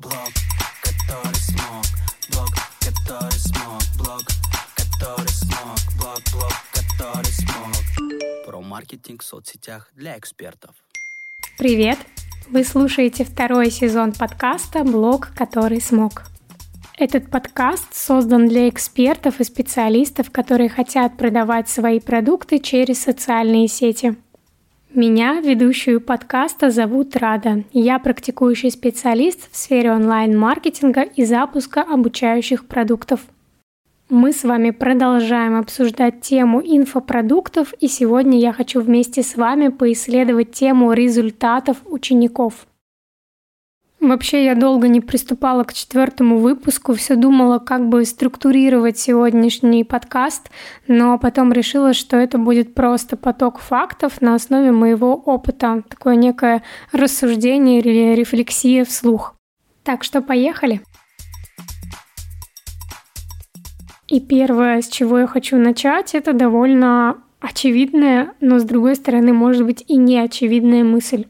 Блог, который смог, блог, который смог, блог, который смог, блог, блог, который смог. Про маркетинг в соцсетях для экспертов. Привет! Вы слушаете второй сезон подкаста «Блог, который смог». Этот подкаст создан для экспертов и специалистов, которые хотят продавать свои продукты через социальные сети. Меня, ведущую подкаста, зовут Рада. Я практикующий специалист в сфере онлайн-маркетинга и запуска обучающих продуктов. Мы с вами продолжаем обсуждать тему инфопродуктов, и сегодня я хочу вместе с вами поисследовать тему результатов учеников. Вообще я долго не приступала к четвертому выпуску, все думала, как бы структурировать сегодняшний подкаст, но потом решила, что это будет просто поток фактов на основе моего опыта, такое некое рассуждение или рефлексия вслух. Так что поехали. И первое, с чего я хочу начать, это довольно очевидная, но с другой стороны, может быть, и не очевидная мысль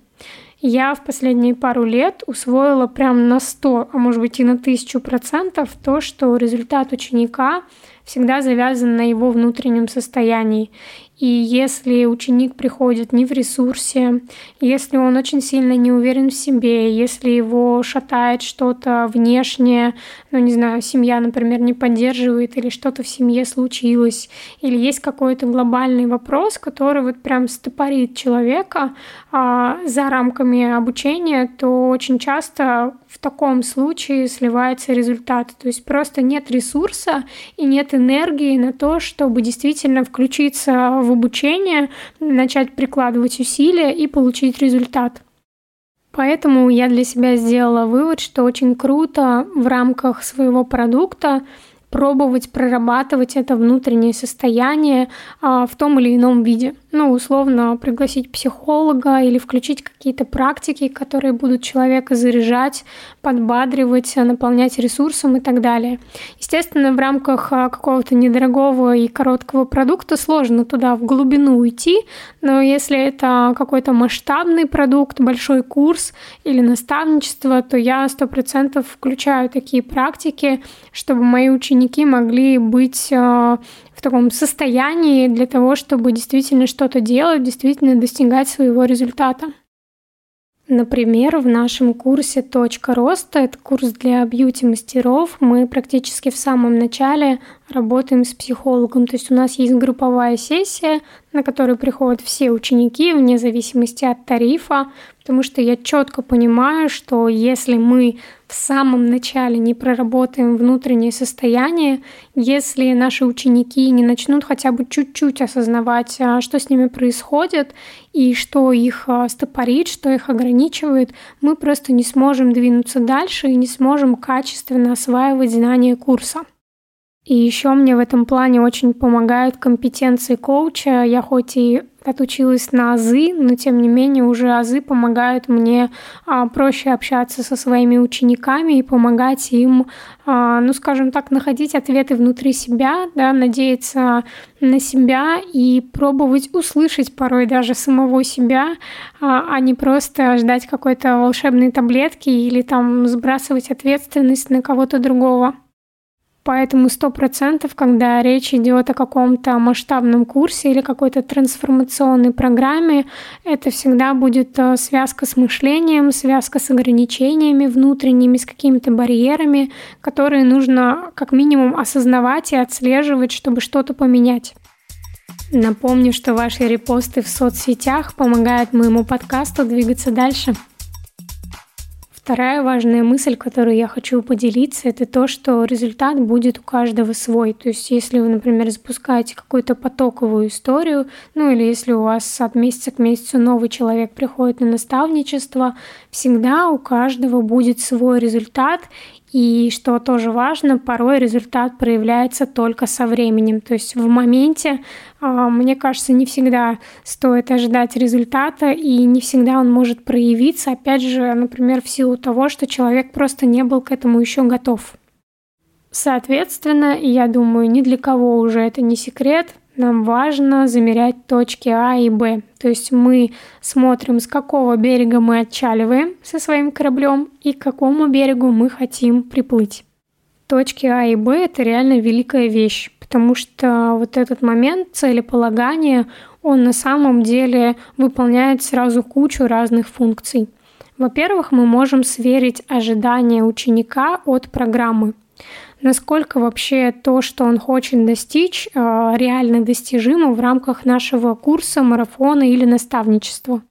я в последние пару лет усвоила прям на 100, а может быть и на 1000 процентов то, что результат ученика всегда завязан на его внутреннем состоянии. И если ученик приходит не в ресурсе, если он очень сильно не уверен в себе, если его шатает что-то внешнее, ну не знаю, семья, например, не поддерживает или что-то в семье случилось, или есть какой-то глобальный вопрос, который вот прям стопорит человека а, за рамками обучения, то очень часто в таком случае сливается результат. То есть просто нет ресурса и нет энергии на то, чтобы действительно включиться в обучение, начать прикладывать усилия и получить результат. Поэтому я для себя сделала вывод, что очень круто в рамках своего продукта пробовать прорабатывать это внутреннее состояние а, в том или ином виде. Ну, условно, пригласить психолога или включить какие-то практики, которые будут человека заряжать, подбадривать, наполнять ресурсом и так далее. Естественно, в рамках а, какого-то недорогого и короткого продукта сложно туда в глубину уйти, но если это какой-то масштабный продукт, большой курс или наставничество, то я сто процентов включаю такие практики, чтобы мои ученики ученики могли быть э, в таком состоянии для того, чтобы действительно что-то делать, действительно достигать своего результата. Например, в нашем курсе «Точка роста» — это курс для бьюти-мастеров. Мы практически в самом начале работаем с психологом. То есть у нас есть групповая сессия, на которую приходят все ученики вне зависимости от тарифа, потому что я четко понимаю, что если мы в самом начале не проработаем внутреннее состояние, если наши ученики не начнут хотя бы чуть-чуть осознавать, а, что с ними происходит и что их а, стопорит, что их ограничивает, мы просто не сможем двинуться дальше и не сможем качественно осваивать знания курса. И еще мне в этом плане очень помогают компетенции коуча. Я хоть и отучилась на азы, но тем не менее уже азы помогают мне а, проще общаться со своими учениками и помогать им, а, ну скажем так, находить ответы внутри себя, да, надеяться на себя и пробовать услышать порой даже самого себя, а, а не просто ждать какой-то волшебной таблетки или там сбрасывать ответственность на кого-то другого. Поэтому сто процентов, когда речь идет о каком-то масштабном курсе или какой-то трансформационной программе, это всегда будет э, связка с мышлением, связка с ограничениями внутренними, с какими-то барьерами, которые нужно как минимум осознавать и отслеживать, чтобы что-то поменять. Напомню, что ваши репосты в соцсетях помогают моему подкасту двигаться дальше. Вторая важная мысль, которую я хочу поделиться, это то, что результат будет у каждого свой. То есть если вы, например, запускаете какую-то потоковую историю, ну или если у вас от месяца к месяцу новый человек приходит на наставничество, всегда у каждого будет свой результат, и что тоже важно, порой результат проявляется только со временем. То есть в моменте, а, мне кажется, не всегда стоит ожидать результата, и не всегда он может проявиться, опять же, например, в силу того, что человек просто не был к этому еще готов. Соответственно, я думаю, ни для кого уже это не секрет, нам важно замерять точки А и Б. То есть мы смотрим, с какого берега мы отчаливаем со своим кораблем и к какому берегу мы хотим приплыть. Точки А и Б – это реально великая вещь, потому что вот этот момент целеполагания, он на самом деле выполняет сразу кучу разных функций. Во-первых, мы можем сверить ожидания ученика от программы насколько вообще то, что он хочет достичь, э, реально достижимо в рамках нашего курса, марафона или наставничества.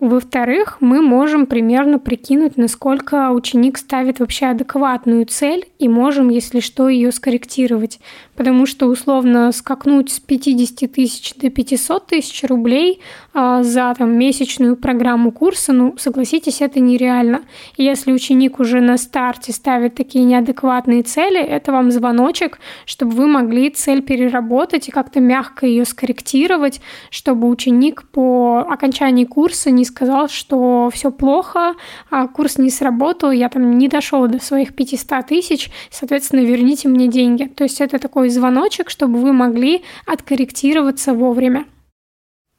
Во-вторых, мы можем примерно прикинуть, насколько ученик ставит вообще адекватную цель и можем, если что, ее скорректировать. Потому что условно скакнуть с 50 тысяч до 500 тысяч рублей а, за там, месячную программу курса, ну, согласитесь, это нереально. Если ученик уже на старте ставит такие неадекватные цели, это вам звоночек, чтобы вы могли цель переработать и как-то мягко ее скорректировать, чтобы ученик по окончании курса не сказал, что все плохо, а курс не сработал, я там не дошел до своих 500 тысяч, соответственно, верните мне деньги. То есть это такой звоночек, чтобы вы могли откорректироваться вовремя.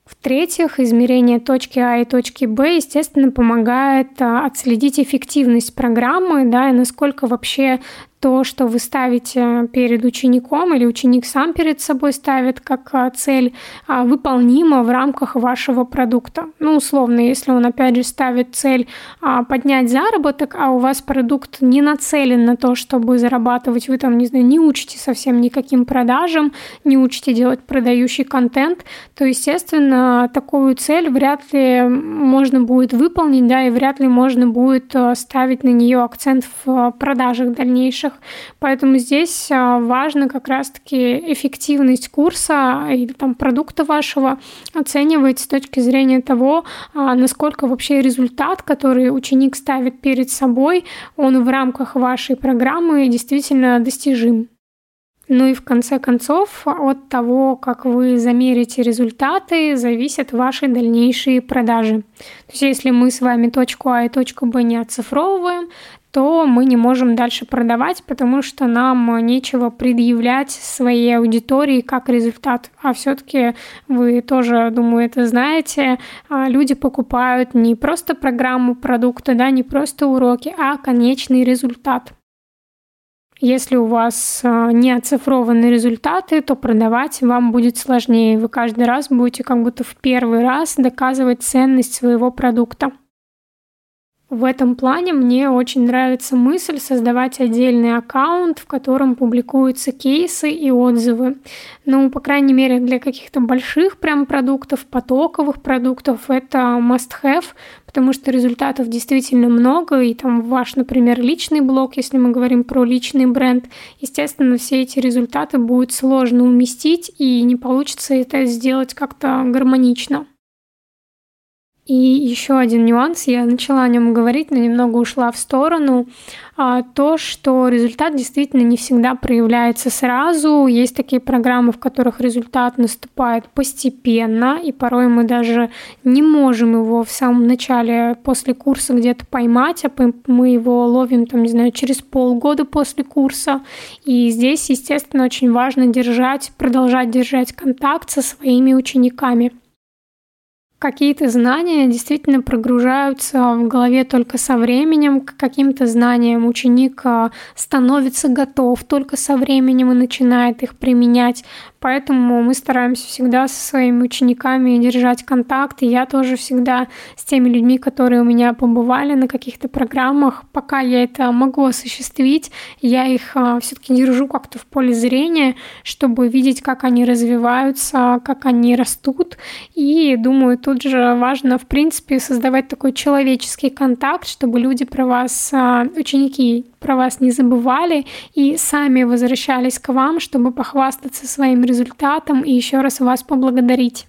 В-третьих, измерение точки А и точки Б, естественно, помогает а, отследить эффективность программы, да, и насколько вообще то, что вы ставите перед учеником или ученик сам перед собой ставит как а, цель, а, выполнима в рамках вашего продукта. Ну, условно, если он, опять же, ставит цель а, поднять заработок, а у вас продукт не нацелен на то, чтобы зарабатывать, вы там, не знаю, не учите совсем никаким продажам, не учите делать продающий контент, то, естественно, такую цель вряд ли можно будет выполнить, да, и вряд ли можно будет ставить на нее акцент в продажах дальнейших задачах. Поэтому здесь а, важно как раз-таки эффективность курса или там продукта вашего оценивать с точки зрения того, а, насколько вообще результат, который ученик ставит перед собой, он в рамках вашей программы действительно достижим. Ну и в конце концов, от того, как вы замерите результаты, зависят ваши дальнейшие продажи. То есть если мы с вами точку А и точку Б не оцифровываем, то мы не можем дальше продавать, потому что нам нечего предъявлять своей аудитории как результат. А все-таки вы тоже, думаю, это знаете, а, люди покупают не просто программу продукта, да, не просто уроки, а конечный результат. Если у вас а, не оцифрованы результаты, то продавать вам будет сложнее. Вы каждый раз будете как будто в первый раз доказывать ценность своего продукта. В этом плане мне очень нравится мысль создавать отдельный аккаунт, в котором публикуются кейсы и отзывы. Ну, по крайней мере, для каких-то больших прям продуктов, потоковых продуктов это must-have, потому что результатов действительно много, и там ваш, например, личный блог, если мы говорим про личный бренд, естественно, все эти результаты будет сложно уместить, и не получится это сделать как-то гармонично. И еще один нюанс, я начала о нем говорить, но немного ушла в сторону. А, то, что результат действительно не всегда проявляется сразу. Есть такие программы, в которых результат наступает постепенно, и порой мы даже не можем его в самом начале после курса где-то поймать, а мы его ловим, там, не знаю, через полгода после курса. И здесь, естественно, очень важно держать, продолжать держать контакт со своими учениками какие-то знания действительно прогружаются в голове только со временем, к каким-то знаниям ученик а, становится готов только со временем и начинает их применять. Поэтому мы стараемся всегда со своими учениками держать контакт. И я тоже всегда с теми людьми, которые у меня побывали на каких-то программах, пока я это могу осуществить, я их а, все-таки держу как-то в поле зрения, чтобы видеть, как они развиваются, как они растут. И думаю, тут же важно, в принципе, создавать такой человеческий контакт, чтобы люди про вас, а, ученики про вас не забывали и сами возвращались к вам, чтобы похвастаться своим результатом и еще раз вас поблагодарить.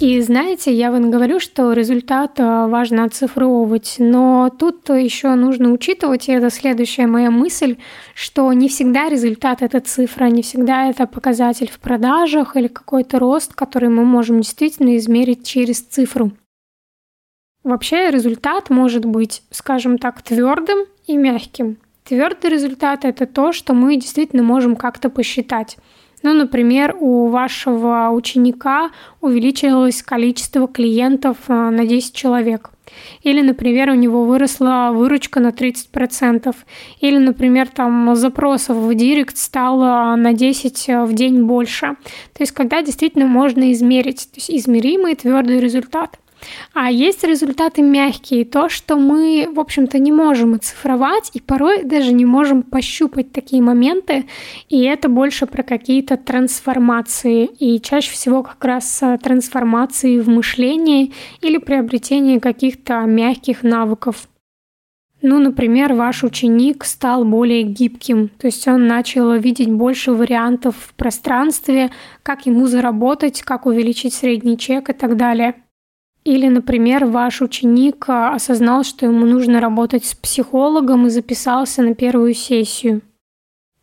И знаете, я вам говорю, что результат э, важно оцифровывать, но тут еще нужно учитывать, и это следующая моя мысль, что не всегда результат — это цифра, не всегда это показатель в продажах или какой-то рост, который мы можем действительно измерить через цифру. Вообще результат может быть, скажем так, твердым и мягким. Твердый результат – это то, что мы действительно можем как-то посчитать. Ну, например, у вашего ученика увеличилось количество клиентов э, на 10 человек. Или, например, у него выросла выручка на 30%. Или, например, там запросов в директ стало на 10 в день больше. То есть, когда действительно можно измерить, то есть измеримый твердый результат – а есть результаты мягкие, то, что мы, в общем-то, не можем оцифровать и порой даже не можем пощупать такие моменты, и это больше про какие-то трансформации, и чаще всего как раз э, трансформации в мышлении или приобретение каких-то мягких навыков. Ну, например, ваш ученик стал более гибким, то есть он начал видеть больше вариантов в пространстве, как ему заработать, как увеличить средний чек и так далее. Или, например, ваш ученик а, осознал, что ему нужно работать с психологом и записался на первую сессию.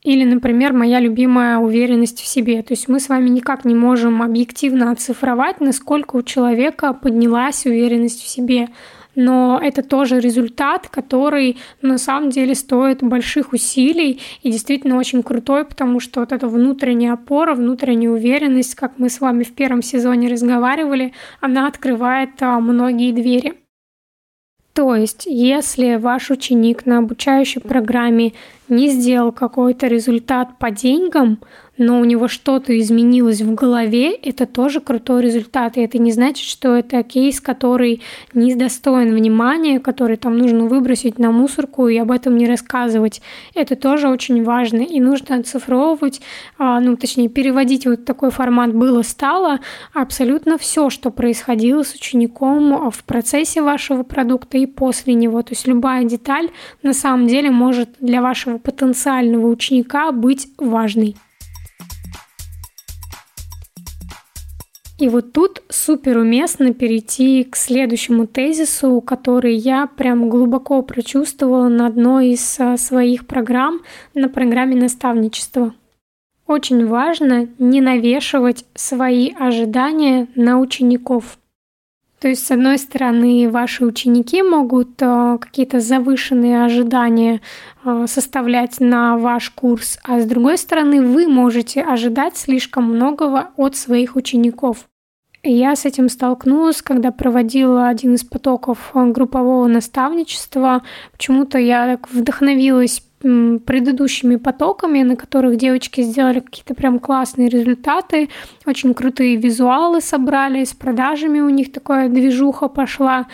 Или, например, моя любимая уверенность в себе. То есть мы с вами никак не можем объективно оцифровать, насколько у человека поднялась уверенность в себе но это тоже результат, который на самом деле стоит больших усилий и действительно очень крутой, потому что вот эта внутренняя опора, внутренняя уверенность, как мы с вами в первом сезоне разговаривали, она открывает а, многие двери. То есть, если ваш ученик на обучающей программе не сделал какой-то результат по деньгам, но у него что-то изменилось в голове, это тоже крутой результат. И это не значит, что это кейс, который не достоин внимания, который там нужно выбросить на мусорку и об этом не рассказывать. Это тоже очень важно. И нужно оцифровывать, а, ну, точнее, переводить вот такой формат было-стало абсолютно все, что происходило с учеником в процессе вашего продукта и после него. То есть любая деталь на самом деле может для вашего потенциального ученика быть важной. И вот тут супер уместно перейти к следующему тезису, который я прям глубоко прочувствовала на одной из а, своих программ, на программе наставничества. Очень важно не навешивать свои ожидания на учеников. То есть, с одной стороны, ваши ученики могут э, какие-то завышенные ожидания э, составлять на ваш курс, а с другой стороны, вы можете ожидать слишком многого от своих учеников. Я с этим столкнулась, когда проводила один из потоков э, группового наставничества. Почему-то я так вдохновилась предыдущими потоками, на которых девочки сделали какие-то прям классные результаты, очень крутые визуалы собрали, с продажами у них такая движуха пошла.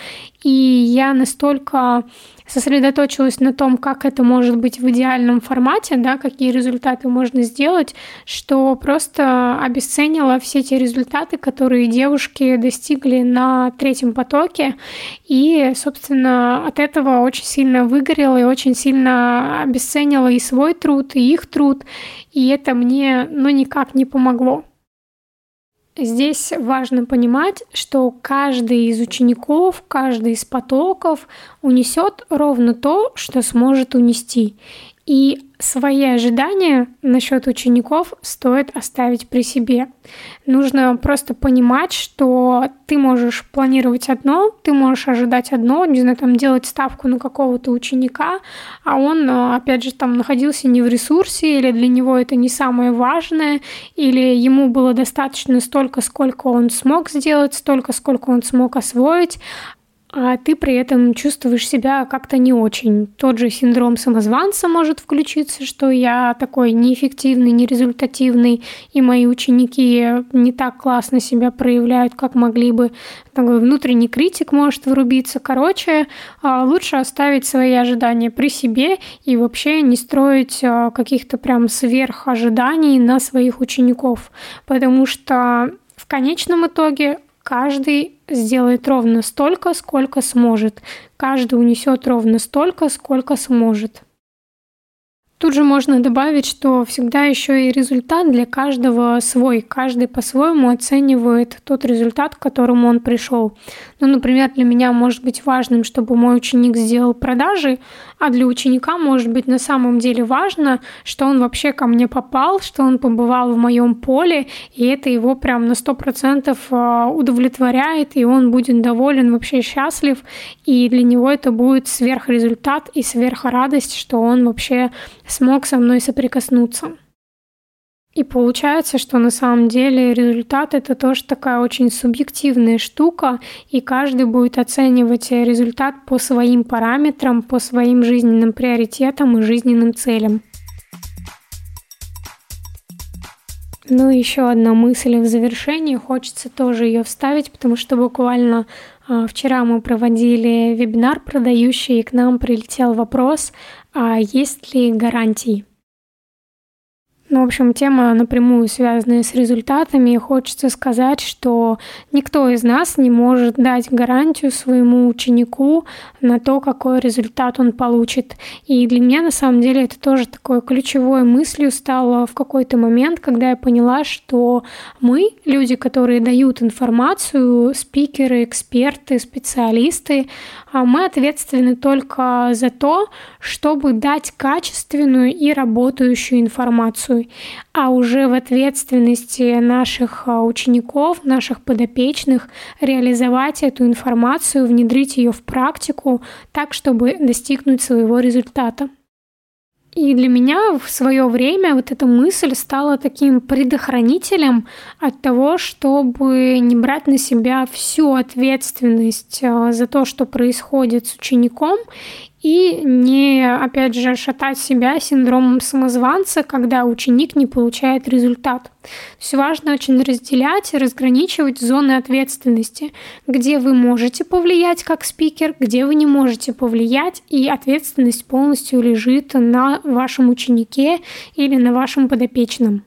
И я настолько сосредоточилась на том, как это может быть в идеальном формате, да, какие результаты можно сделать, что просто обесценила все те результаты, которые девушки достигли на третьем потоке, и, собственно, от этого очень сильно выгорела и очень сильно обесценила и свой труд, и их труд, и это мне, ну, никак не помогло. Здесь важно понимать, что каждый из учеников, каждый из потоков унесет ровно то, что сможет унести. И свои ожидания насчет учеников стоит оставить при себе. Нужно просто понимать, что ты можешь планировать одно, ты можешь ожидать одно, не знаю, там делать ставку на какого-то ученика, а он, опять же, там находился не в ресурсе, или для него это не самое важное, или ему было достаточно столько, сколько он смог сделать, столько, сколько он смог освоить, а ты при этом чувствуешь себя как-то не очень. Тот же синдром самозванца может включиться, что я такой неэффективный, нерезультативный, и мои ученики не так классно себя проявляют, как могли бы. Такой внутренний критик может врубиться. Короче, а, лучше оставить свои ожидания при себе и вообще не строить а, каких-то прям сверх ожиданий на своих учеников, потому что в конечном итоге Каждый сделает ровно столько, сколько сможет. Каждый унесет ровно столько, сколько сможет. Тут же можно добавить, что всегда еще и результат для каждого свой. Каждый по-своему оценивает тот результат, к которому он пришел. Ну, например, для меня может быть важным, чтобы мой ученик сделал продажи, а для ученика может быть на самом деле важно, что он вообще ко мне попал, что он побывал в моем поле, и это его прям на 100% а, удовлетворяет, и он будет доволен, вообще счастлив, и для него это будет сверхрезультат и сверхрадость, что он вообще смог со мной соприкоснуться. И получается, что на самом деле результат это тоже такая очень субъективная штука, и каждый будет оценивать результат по своим параметрам, по своим жизненным приоритетам и жизненным целям. Ну и еще одна мысль в завершении, хочется тоже ее вставить, потому что буквально а, вчера мы проводили вебинар продающий, и к нам прилетел вопрос, а есть ли гарантии? Ну, в общем, тема напрямую связанная с результатами. И хочется сказать, что никто из нас не может дать гарантию своему ученику на то, какой результат он получит. И для меня, на самом деле, это тоже такой ключевой мыслью стало в какой-то момент, когда я поняла, что мы, люди, которые дают информацию, спикеры, эксперты, специалисты, а мы ответственны только за то, чтобы дать качественную и работающую информацию а уже в ответственности наших а, учеников, наших подопечных реализовать эту информацию, внедрить ее в практику так, чтобы достигнуть своего результата. И для меня в свое время вот эта мысль стала таким предохранителем от того, чтобы не брать на себя всю ответственность а, за то, что происходит с учеником, и не, опять же, шатать себя синдромом самозванца, когда ученик не получает результат. То есть важно очень разделять и разграничивать зоны ответственности, где вы можете повлиять как спикер, где вы не можете повлиять, и ответственность полностью лежит на вашем ученике или на вашем подопечном.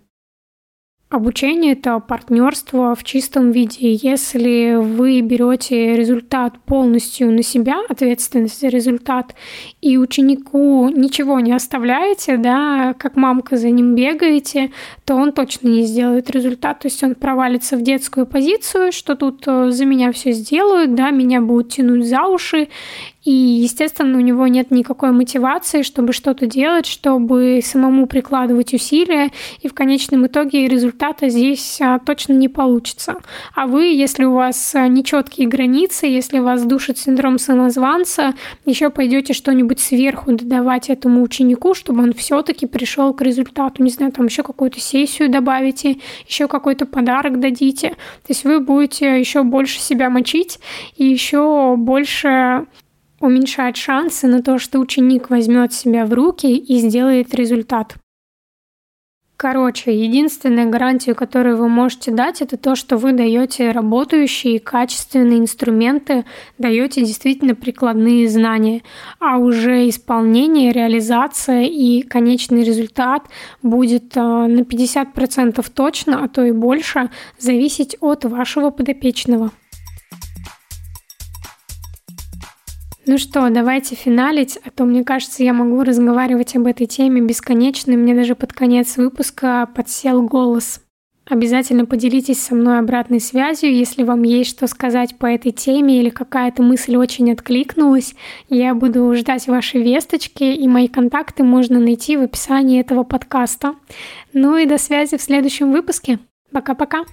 Обучение – это партнерство в чистом виде. Если вы берете результат полностью на себя, ответственность за результат, и ученику ничего не оставляете, да, как мамка за ним бегаете, то он точно не сделает результат. То есть он провалится в детскую позицию, что тут э, за меня все сделают, да, меня будут тянуть за уши, и, естественно, у него нет никакой мотивации, чтобы что-то делать, чтобы самому прикладывать усилия, и в конечном итоге результата здесь а, точно не получится. А вы, если у вас а, нечеткие границы, если вас душит синдром самозванца, еще пойдете что-нибудь сверху додавать этому ученику, чтобы он все-таки пришел к результату. Не знаю, там еще какую-то сессию добавите, еще какой-то подарок дадите. То есть вы будете еще больше себя мочить и еще больше уменьшать шансы на то, что ученик возьмет себя в руки и сделает результат. Короче, единственная гарантия, которую вы можете дать, это то, что вы даете работающие качественные инструменты, даете действительно прикладные знания, а уже исполнение, реализация и конечный результат будет а, на 50% точно, а то и больше зависеть от вашего подопечного. Ну что, давайте финалить, а то, мне кажется, я могу разговаривать об этой теме бесконечно, и мне даже под конец выпуска подсел голос. Обязательно поделитесь со мной обратной связью, если вам есть что сказать по этой теме или какая-то мысль очень откликнулась. Я буду ждать ваши весточки, и мои контакты можно найти в описании этого подкаста. Ну и до связи в следующем выпуске. Пока-пока.